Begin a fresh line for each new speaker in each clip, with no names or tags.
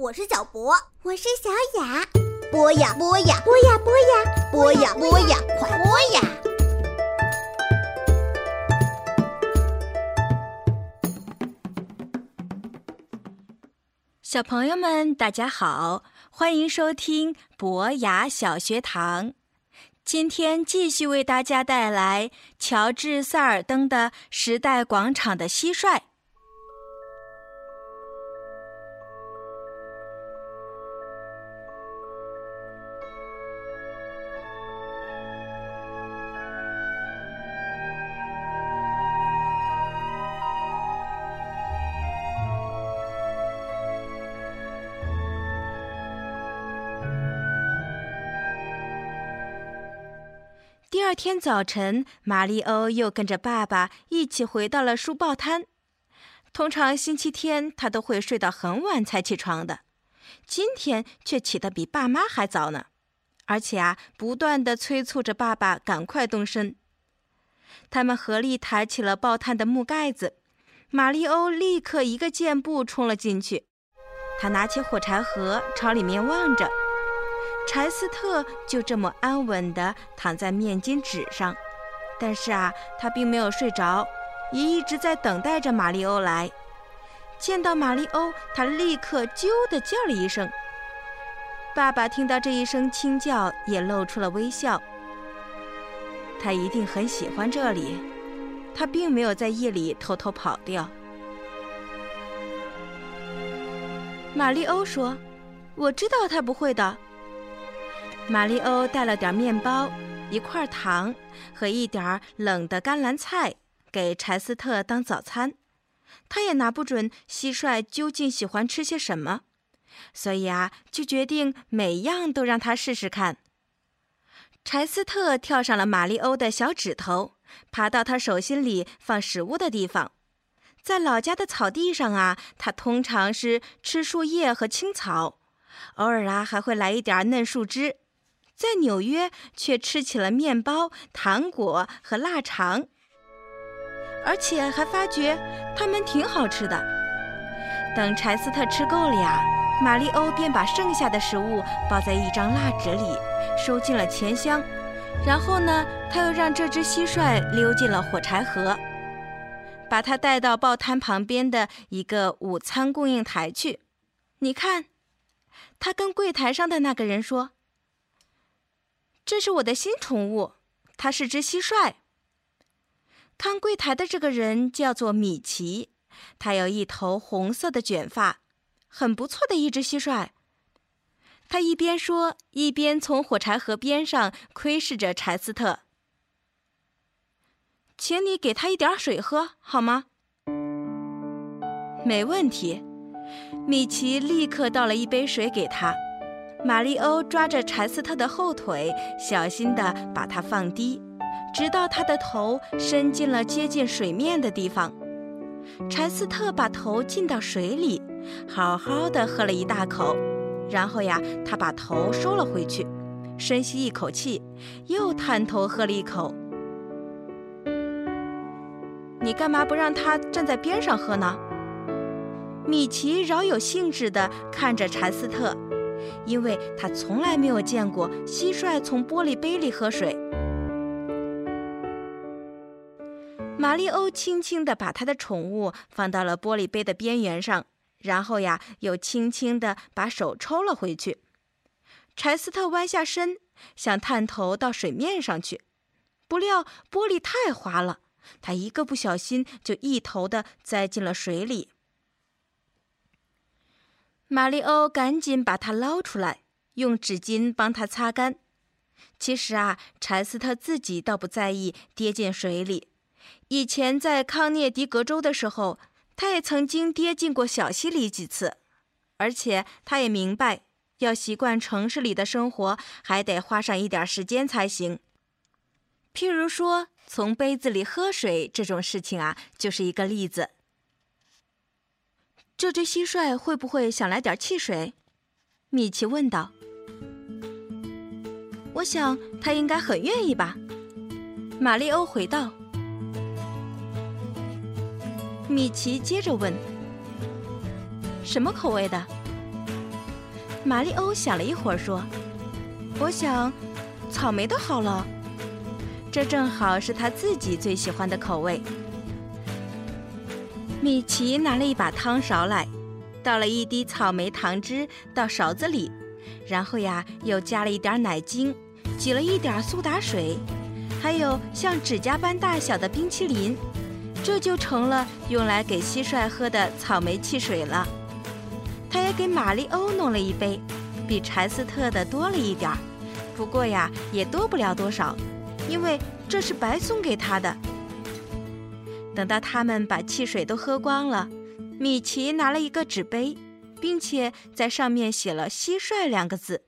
我是小博，
我是小雅。
播呀播呀，
播呀播呀，
播呀播呀，快播呀！
小朋友们，大家好，欢迎收听博雅小学堂。今天继续为大家带来乔治·塞尔登的《时代广场的蟋蟀》。二天早晨，马里欧又跟着爸爸一起回到了书报摊。通常星期天他都会睡到很晚才起床的，今天却起得比爸妈还早呢，而且啊，不断的催促着爸爸赶快动身。他们合力抬起了报摊的木盖子，马里欧立刻一个箭步冲了进去。他拿起火柴盒，朝里面望着。柴斯特就这么安稳地躺在面巾纸上，但是啊，他并没有睡着，也一直在等待着马里欧来。见到马里欧，他立刻“啾”地叫了一声。爸爸听到这一声轻叫，也露出了微笑。他一定很喜欢这里，他并没有在夜里偷偷跑掉。马里欧说：“我知道他不会的。”马里欧带了点面包、一块糖和一点冷的甘蓝菜给柴斯特当早餐。他也拿不准蟋蟀究竟喜欢吃些什么，所以啊，就决定每样都让他试试看。柴斯特跳上了马里欧的小指头，爬到他手心里放食物的地方。在老家的草地上啊，他通常是吃树叶和青草，偶尔啊还会来一点嫩树枝。在纽约，却吃起了面包、糖果和腊肠，而且还发觉它们挺好吃的。等柴斯特吃够了呀，马里欧便把剩下的食物包在一张蜡纸里，收进了钱箱。然后呢，他又让这只蟋蟀溜进了火柴盒，把它带到报摊旁边的一个午餐供应台去。你看，他跟柜台上的那个人说。这是我的新宠物，它是只蟋蟀。看柜台的这个人叫做米奇，他有一头红色的卷发，很不错的一只蟋蟀。他一边说，一边从火柴盒边上窥视着柴斯特。请你给他一点水喝好吗？没问题。米奇立刻倒了一杯水给他。马里欧抓着柴斯特的后腿，小心地把它放低，直到他的头伸进了接近水面的地方。柴斯特把头浸到水里，好好的喝了一大口，然后呀，他把头收了回去，深吸一口气，又探头喝了一口。你干嘛不让他站在边上喝呢？米奇饶有兴致地看着柴斯特。因为他从来没有见过蟋蟀从玻璃杯里喝水。马里欧轻轻地把他的宠物放到了玻璃杯的边缘上，然后呀，又轻轻地把手抽了回去。柴斯特弯下身，想探头到水面上去，不料玻璃太滑了，他一个不小心就一头的栽进了水里。马里欧赶紧把它捞出来，用纸巾帮它擦干。其实啊，柴斯特自己倒不在意跌进水里。以前在康涅狄格州的时候，他也曾经跌进过小溪里几次。而且他也明白，要习惯城市里的生活，还得花上一点时间才行。譬如说，从杯子里喝水这种事情啊，就是一个例子。这只蟋蟀会不会想来点汽水？米奇问道。我想它应该很愿意吧。马里欧回道。米奇接着问：“什么口味的？”马里欧想了一会儿，说：“我想，草莓的好了。这正好是他自己最喜欢的口味。”米奇拿了一把汤勺来，倒了一滴草莓糖汁到勺子里，然后呀，又加了一点奶精，挤了一点苏打水，还有像指甲般大小的冰淇淋，这就成了用来给蟋蟀喝的草莓汽水了。他也给玛丽欧弄了一杯，比柴斯特的多了一点儿，不过呀，也多不了多少，因为这是白送给他的。等到他们把汽水都喝光了，米奇拿了一个纸杯，并且在上面写了“蟋蟀”两个字。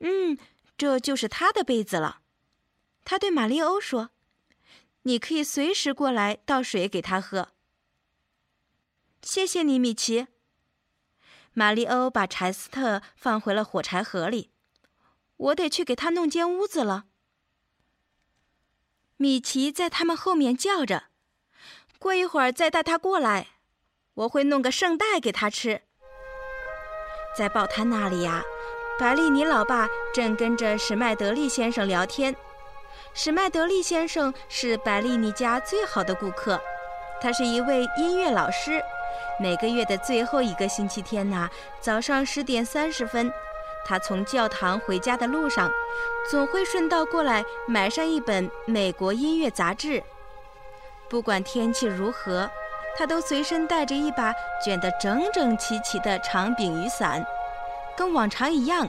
嗯，这就是他的杯子了。他对玛丽欧说：“你可以随时过来倒水给他喝。”谢谢你，米奇。玛丽欧把柴斯特放回了火柴盒里。我得去给他弄间屋子了。米奇在他们后面叫着。过一会儿再带他过来，我会弄个圣代给他吃。在报摊那里呀，白利尼老爸正跟着史麦德利先生聊天。史麦德利先生是白利尼家最好的顾客，他是一位音乐老师。每个月的最后一个星期天呐，早上十点三十分，他从教堂回家的路上，总会顺道过来买上一本美国音乐杂志。不管天气如何，他都随身带着一把卷得整整齐齐的长柄雨伞。跟往常一样，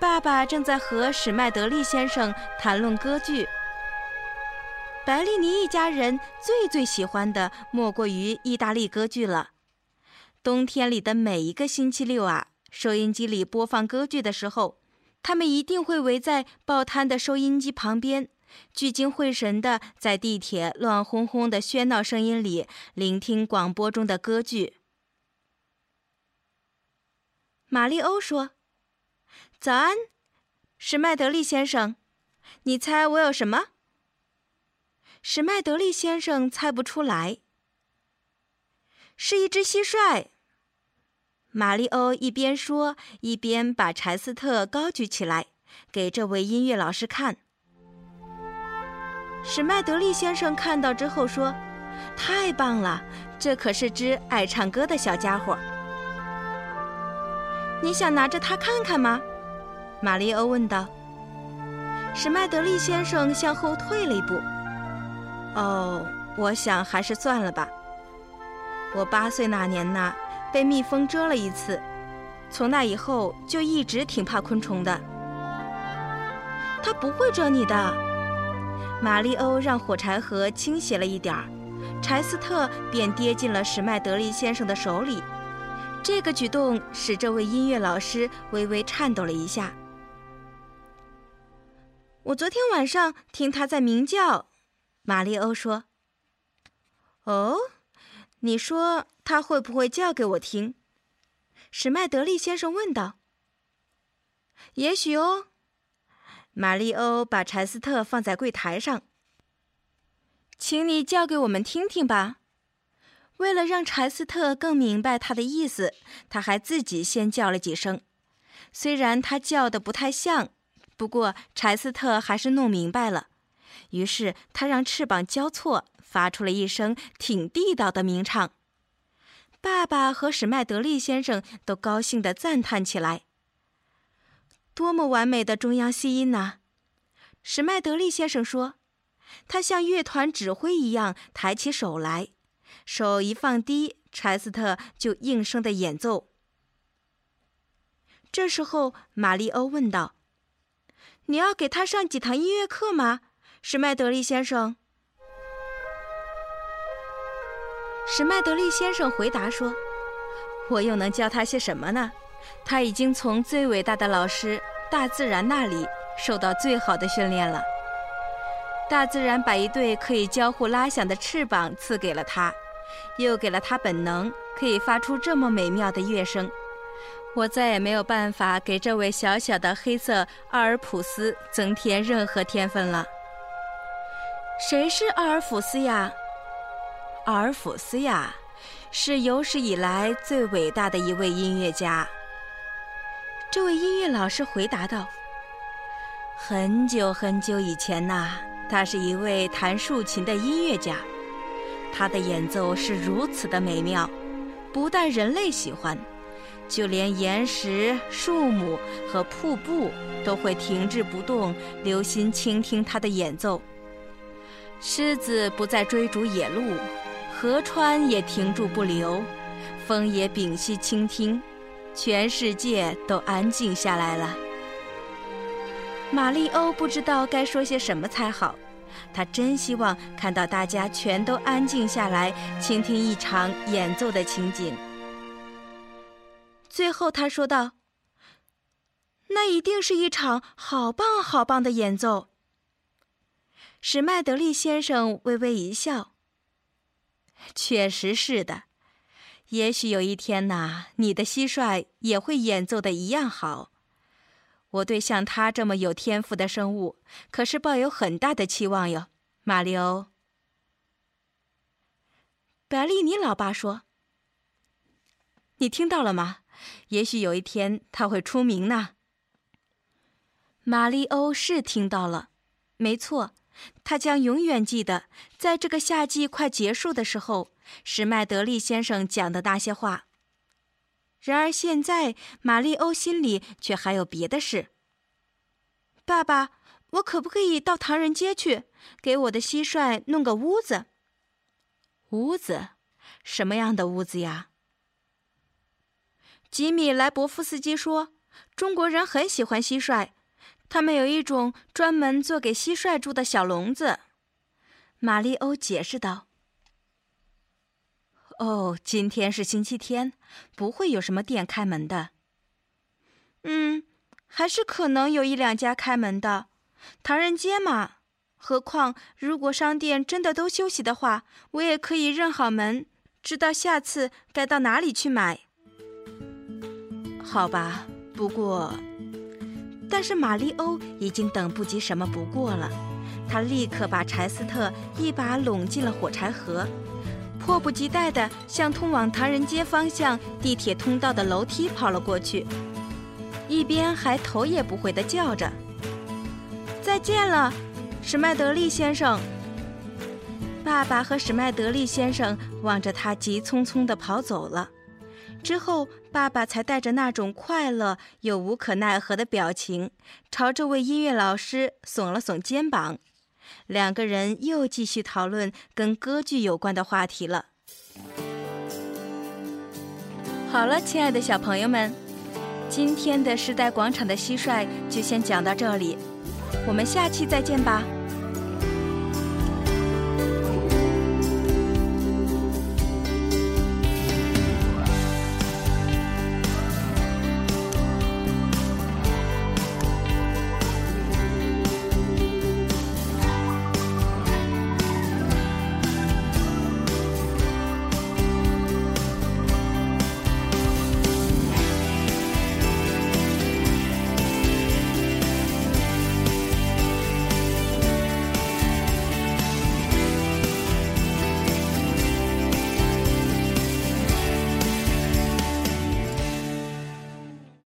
爸爸正在和史麦德利先生谈论歌剧。白利尼一家人最最喜欢的莫过于意大利歌剧了。冬天里的每一个星期六啊，收音机里播放歌剧的时候，他们一定会围在报摊的收音机旁边。聚精会神地在地铁乱哄哄的喧闹声音里聆听广播中的歌剧。玛丽欧说：“早安，史麦德利先生，你猜我有什么？”史麦德利先生猜不出来。是一只蟋蟀。玛丽欧一边说，一边把柴斯特高举起来，给这位音乐老师看。史麦德利先生看到之后说：“太棒了，这可是只爱唱歌的小家伙。你想拿着它看看吗？”玛丽欧问道。史麦德利先生向后退了一步。“哦，我想还是算了吧。我八岁那年呐，被蜜蜂蛰了一次，从那以后就一直挺怕昆虫的。它不会蛰你的。”玛丽欧让火柴盒倾斜了一点儿，柴斯特便跌进了史麦德利先生的手里。这个举动使这位音乐老师微微颤抖了一下。我昨天晚上听他在鸣叫，玛丽欧说：“哦，你说他会不会叫给我听？”史麦德利先生问道。“也许哦。”玛丽欧把柴斯特放在柜台上，请你叫给我们听听吧。为了让柴斯特更明白他的意思，他还自己先叫了几声。虽然他叫的不太像，不过柴斯特还是弄明白了。于是他让翅膀交错，发出了一声挺地道的鸣唱。爸爸和史麦德利先生都高兴地赞叹起来。多么完美的中央吸音呐！史麦德利先生说：“他像乐团指挥一样抬起手来，手一放低，柴斯特就应声的演奏。”这时候，玛丽欧问道：“你要给他上几堂音乐课吗，史麦德利先生？”史麦德利先生回答说：“我又能教他些什么呢？”他已经从最伟大的老师大自然那里受到最好的训练了。大自然把一对可以交互拉响的翅膀赐给了他，又给了他本能，可以发出这么美妙的乐声。我再也没有办法给这位小小的黑色阿尔普斯增添任何天分了。谁是阿尔普斯呀？阿尔普斯呀，是有史以来最伟大的一位音乐家。这位音乐老师回答道：“很久很久以前呐，他是一位弹竖琴的音乐家，他的演奏是如此的美妙，不但人类喜欢，就连岩石、树木和瀑布都会停滞不动，留心倾听他的演奏。狮子不再追逐野鹿，河川也停住不流，风也屏息倾听。”全世界都安静下来了。玛丽欧不知道该说些什么才好，她真希望看到大家全都安静下来，倾听一场演奏的情景。最后，他说道：“那一定是一场好棒好棒的演奏。”史麦德利先生微微一笑：“确实是的。”也许有一天呐，你的蟋蟀也会演奏的一样好。我对像他这么有天赋的生物，可是抱有很大的期望哟，马里欧。百利尼老爸说：“你听到了吗？也许有一天他会出名呢。”马里欧是听到了，没错。他将永远记得，在这个夏季快结束的时候，史麦德利先生讲的那些话。然而现在，玛丽欧心里却还有别的事。爸爸，我可不可以到唐人街去，给我的蟋蟀弄个屋子？屋子？什么样的屋子呀？吉米莱博夫斯基说，中国人很喜欢蟋蟀。他们有一种专门做给蟋蟀住的小笼子，玛丽欧解释道。“哦，今天是星期天，不会有什么店开门的。”“嗯，还是可能有一两家开门的，唐人街嘛。何况，如果商店真的都休息的话，我也可以认好门，知道下次该到哪里去买。”“好吧，不过……”但是玛丽欧已经等不及什么不过了，他立刻把柴斯特一把拢进了火柴盒，迫不及待地向通往唐人街方向地铁通道的楼梯跑了过去，一边还头也不回地叫着：“再见了，史麦德利先生。”爸爸和史麦德利先生望着他急匆匆地跑走了。之后，爸爸才带着那种快乐又无可奈何的表情，朝这位音乐老师耸了耸肩膀。两个人又继续讨论跟歌剧有关的话题了。好了，亲爱的小朋友们，今天的时代广场的蟋蟀就先讲到这里，我们下期再见吧。